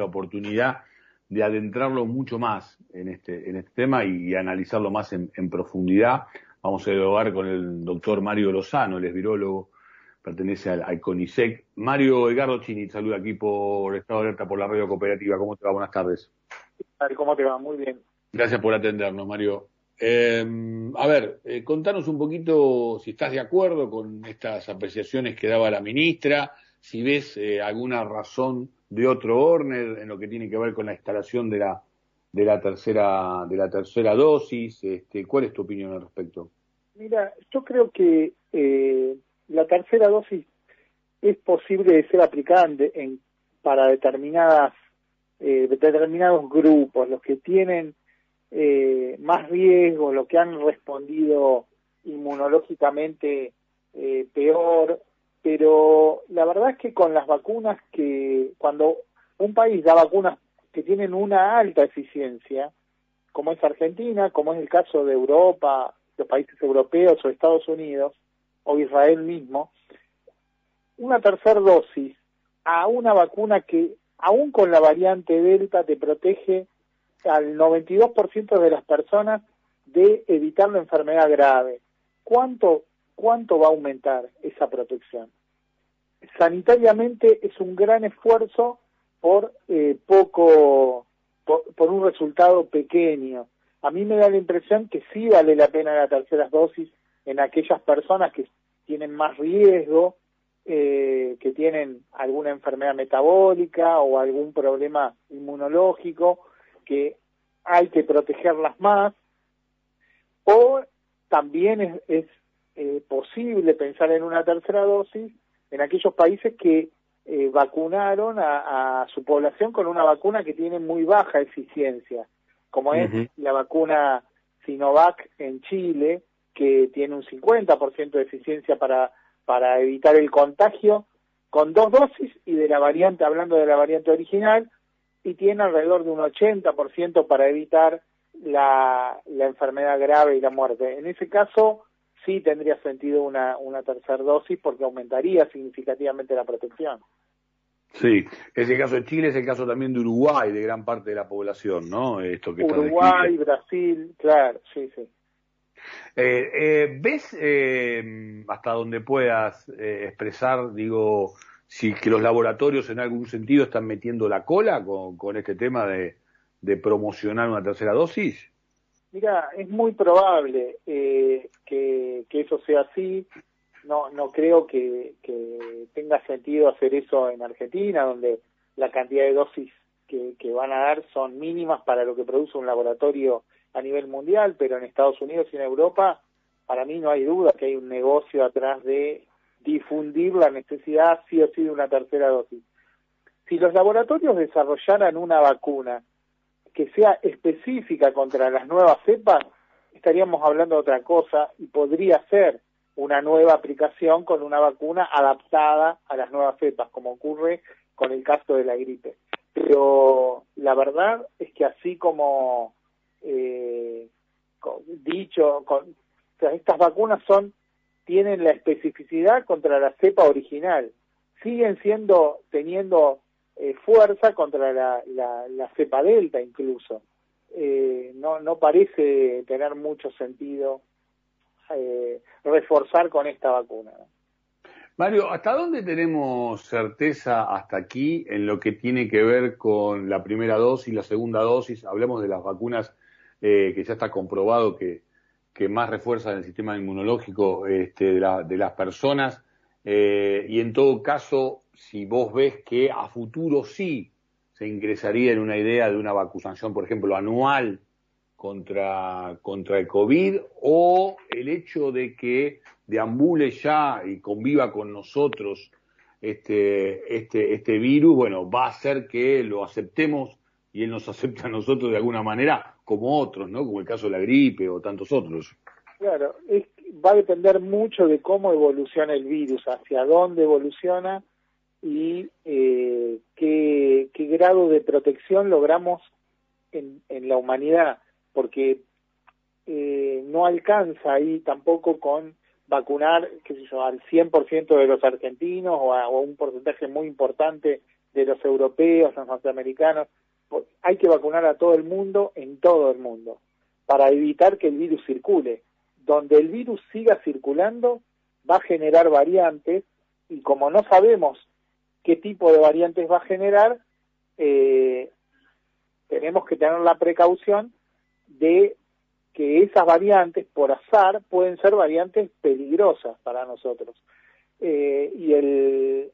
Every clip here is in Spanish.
la oportunidad de adentrarlo mucho más en este, en este tema y, analizarlo más en, profundidad. Vamos a dialogar con el doctor Mario Lozano, el es virólogo, pertenece al, CONICET. Mario Edgardo Chini, saluda aquí por Estado de Alerta por la radio cooperativa. ¿Cómo te va? Buenas tardes. ¿Cómo te va? Muy bien. Gracias por atendernos, Mario. Eh, a ver, eh, contanos un poquito si estás de acuerdo con estas apreciaciones que daba la ministra, si ves eh, alguna razón de otro orden en lo que tiene que ver con la instalación de la de la tercera de la tercera dosis este, cuál es tu opinión al respecto mira yo creo que eh, la tercera dosis es posible de ser aplicada en, para determinadas eh, determinados grupos los que tienen eh, más riesgo los que han respondido inmunológicamente eh, peor pero la verdad es que con las vacunas que cuando un país da vacunas que tienen una alta eficiencia, como es Argentina, como es el caso de Europa, los países europeos o Estados Unidos, o Israel mismo, una tercera dosis a una vacuna que, aún con la variante Delta, te protege al 92% de las personas de evitar la enfermedad grave. ¿Cuánto ¿cuánto va a aumentar esa protección? Sanitariamente es un gran esfuerzo por eh, poco, por, un resultado pequeño. A mí me da la impresión que sí vale la pena la tercera dosis en aquellas personas que tienen más riesgo, eh, que tienen alguna enfermedad metabólica o algún problema inmunológico, que hay que protegerlas más, o también es, eh, posible pensar en una tercera dosis en aquellos países que eh, vacunaron a, su población con una vacuna que tiene muy baja eficiencia, como es la vacuna Sinovac en Chile, que tiene un 50% de eficiencia para, para evitar el contagio con dos dosis y de la variante, hablando de la variante original, y tiene alrededor de un 80% para evitar la, la enfermedad grave y la muerte. En ese caso, sí tendría sentido una, una tercera dosis porque aumentaría significativamente la protección. Sí, es el caso de Chile, es el caso también de Uruguay, de gran parte de la población, ¿no? Esto que Uruguay, Brasil, claro, sí, sí. Eh, eh, ¿Ves eh, hasta donde puedas expresar, digo, si que los laboratorios en algún sentido están metiendo la cola con, con este tema de, de promocionar una tercera dosis? Mira, es muy probable eh, que, eso sea así. No, no creo que, tenga sentido hacer eso en Argentina, donde la cantidad de dosis que, van a dar son mínimas para lo que produce un laboratorio a nivel mundial, pero en Estados Unidos y en Europa, para mí no hay duda que hay un negocio atrás de difundir la necesidad sí o sí de una tercera dosis. Si los laboratorios desarrollaran una vacuna que sea específica contra las nuevas cepas, estaríamos hablando de otra cosa y podría ser una nueva aplicación con una vacuna adaptada a las nuevas cepas, como ocurre con el caso de la gripe. Pero la verdad es que así como eh, dicho, con, estas vacunas son tienen la especificidad contra la cepa original, siguen siendo teniendo eh, fuerza contra la, la, cepa delta incluso. Eh, no, no parece tener mucho sentido eh, reforzar con esta vacuna. Mario, ¿hasta dónde tenemos certeza hasta aquí en lo que tiene que ver con la primera dosis, la segunda dosis? Hablemos de las vacunas que ya está comprobado que, que más refuerzan el sistema inmunológico este, de, la, de las personas. Y en todo caso, si vos ves que a futuro sí se ingresaría en una idea de una vacunación, por ejemplo, anual contra, contra el COVID, o el hecho de que deambule ya y conviva con nosotros este, este, este virus, bueno, va a hacer que lo aceptemos y él nos acepta a nosotros de alguna manera como otros, ¿no? Como el caso de la gripe o tantos otros. Claro, va a depender mucho de cómo evoluciona el virus, hacia dónde evoluciona y eh, qué, grado de protección logramos en, la humanidad, porque eh, no alcanza ahí tampoco con vacunar qué sé yo, al 100% de los argentinos o a, un porcentaje muy importante de los europeos, los norteamericanos. Hay que vacunar a todo el mundo en todo el mundo para evitar que el virus circule. Donde el virus siga circulando va a generar variantes y como no sabemos qué tipo de variantes va a generar, eh, tenemos que tener la precaución de que esas variantes, por azar, pueden ser variantes peligrosas para nosotros. Eh, y el,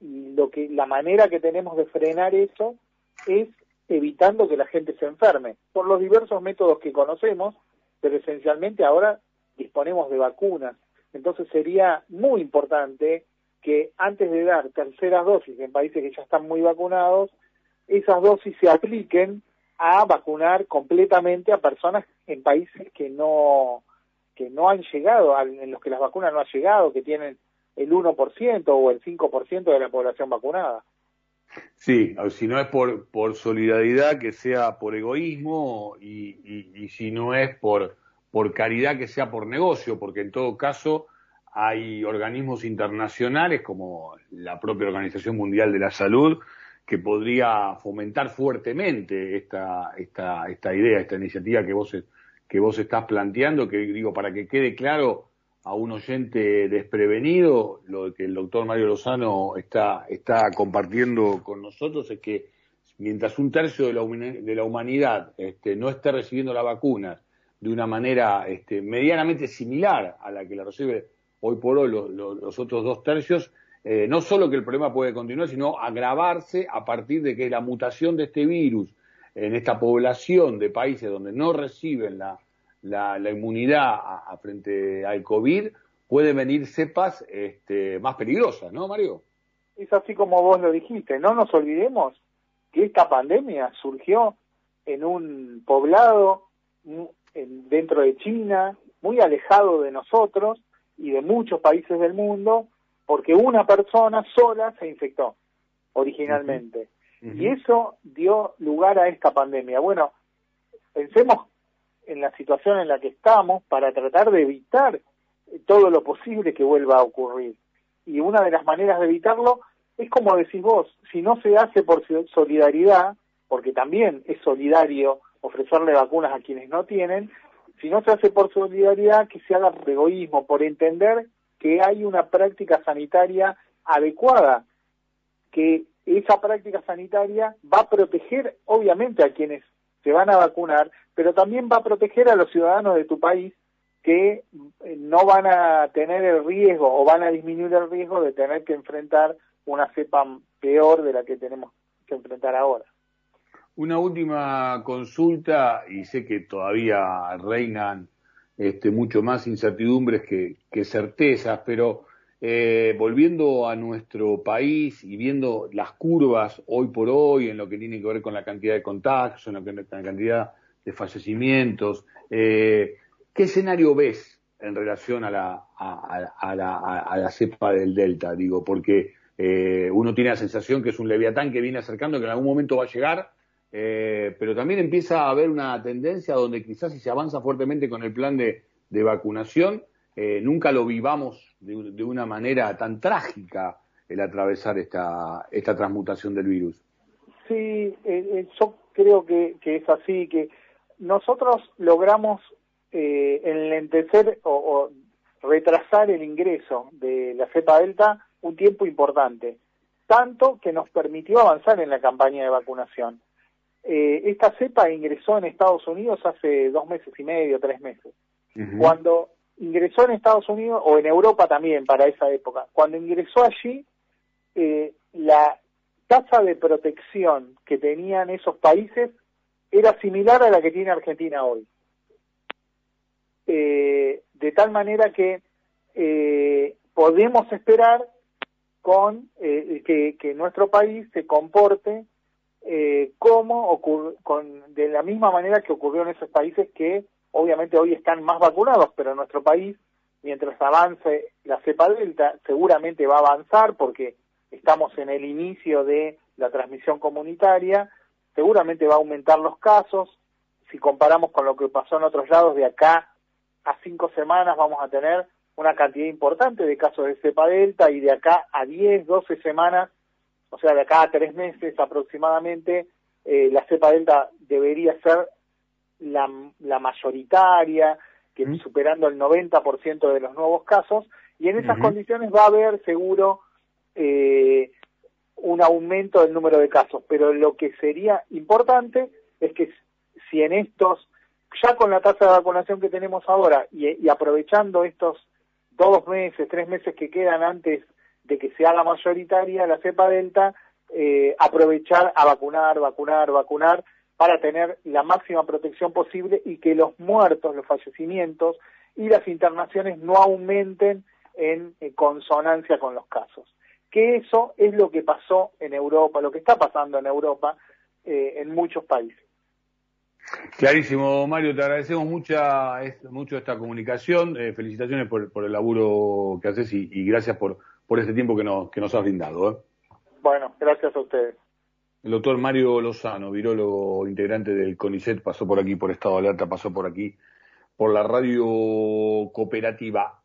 lo que la manera que tenemos de frenar eso es evitando que la gente se enferme por los diversos métodos que conocemos, pero esencialmente ahora disponemos de vacunas. Entonces sería muy importante que antes de dar terceras dosis en países que ya están muy vacunados, esas dosis se apliquen a vacunar completamente a personas en países que no que no han llegado, en los que las vacunas no han llegado, que tienen el 1% o el 5% de la población vacunada. Sí, si no es por, por solidaridad, que sea por egoísmo y, y, si no es por, por caridad, que sea por negocio, porque en todo caso hay organismos internacionales como la propia Organización Mundial de la Salud que podría fomentar fuertemente esta, esta, esta idea, esta iniciativa que vos, que vos estás planteando, que digo, para que quede claro, a un oyente desprevenido, lo que el doctor Mario Lozano está, está compartiendo con nosotros es que mientras un tercio de la, de la humanidad este, no esté recibiendo la vacuna de una manera este, medianamente similar a la que la recibe hoy por hoy los otros dos tercios, eh, no solo que el problema puede continuar, sino agravarse a partir de que la mutación de este virus en esta población de países donde no reciben la, la, inmunidad a, frente al COVID, pueden venir cepas este, más peligrosas, ¿no, Mario? Es así como vos lo dijiste. No nos olvidemos que esta pandemia surgió en un poblado dentro de China, muy alejado de nosotros y de muchos países del mundo, porque una persona sola se infectó originalmente. Y eso dio lugar a esta pandemia. Bueno, pensemos en la situación en la que estamos para tratar de evitar todo lo posible que vuelva a ocurrir. Y una de las maneras de evitarlo es como decís vos, si no se hace por solidaridad, porque también es solidario ofrecerle vacunas a quienes no tienen, si no se hace por solidaridad, que se haga por egoísmo, por entender que hay una práctica sanitaria adecuada, que esa práctica sanitaria va a proteger obviamente a quienes se van a vacunar, pero también va a proteger a los ciudadanos de tu país que eh, no van a tener el riesgo o van a disminuir el riesgo de tener que enfrentar una cepa peor de la que tenemos que enfrentar ahora. Una última consulta, y sé que todavía reinan este, mucho más incertidumbres que, que certezas, pero eh, volviendo a nuestro país y viendo las curvas hoy por hoy en lo que tiene que ver con la cantidad de contagios, en lo que con la cantidad de fallecimientos, eh, ¿qué escenario ves en relación a la, a, la, a la cepa del Delta? Digo, porque eh, uno tiene la sensación que es un leviatán que viene acercando, que en algún momento va a llegar, pero también empieza a haber una tendencia donde quizás si se avanza fuertemente con el plan de vacunación, eh, nunca lo vivamos de, una manera tan trágica el atravesar esta, esta transmutación del virus. Sí, eh, eh, yo creo que, es así, que nosotros logramos eh, enlentecer o, retrasar el ingreso de la cepa delta un tiempo importante, tanto que nos permitió avanzar en la campaña de vacunación. esta cepa ingresó en Estados Unidos hace dos meses y medio, tres meses. Cuando ingresó en Estados Unidos o en Europa también para esa época. Cuando ingresó allí, eh, la tasa de protección que tenían esos países era similar a la que tiene Argentina hoy. Eh, de tal manera que eh, podemos esperar con que, que, nuestro país se comporte como con, de la misma manera que ocurrió en esos países que obviamente hoy están más vacunados, pero en nuestro país, mientras avance la cepa delta, seguramente va a avanzar porque estamos en el inicio de la transmisión comunitaria, seguramente va a aumentar los casos. Si comparamos con lo que pasó en otros lados, de acá a cinco semanas vamos a tener una cantidad importante de casos de cepa delta y de acá a 10, 12 semanas o sea, de acá a tres meses aproximadamente, eh, la cepa delta debería ser la, mayoritaria, que superando el 90% de los nuevos casos, y en esas condiciones va a haber seguro eh, un aumento del número de casos, pero lo que sería importante es que si en estos, ya con la tasa de vacunación que tenemos ahora y, aprovechando estos dos meses, tres meses que quedan antes de que se haga mayoritaria la cepa delta, eh, aprovechar a vacunar, vacunar, vacunar para tener la máxima protección posible y que los muertos, los fallecimientos y las internaciones no aumenten en consonancia con los casos que eso es lo que pasó en Europa, lo que está pasando en Europa eh, en muchos países. Clarísimo, Mario, te agradecemos mucha, mucho esta comunicación, eh, felicitaciones por, el laburo que haces y, gracias por, por este tiempo que nos, que nos has brindado. ¿eh? Bueno, gracias a ustedes. El doctor Mario Lozano, virólogo integrante del CONICET, pasó por aquí por Estado Alerta, pasó por aquí por la radio cooperativa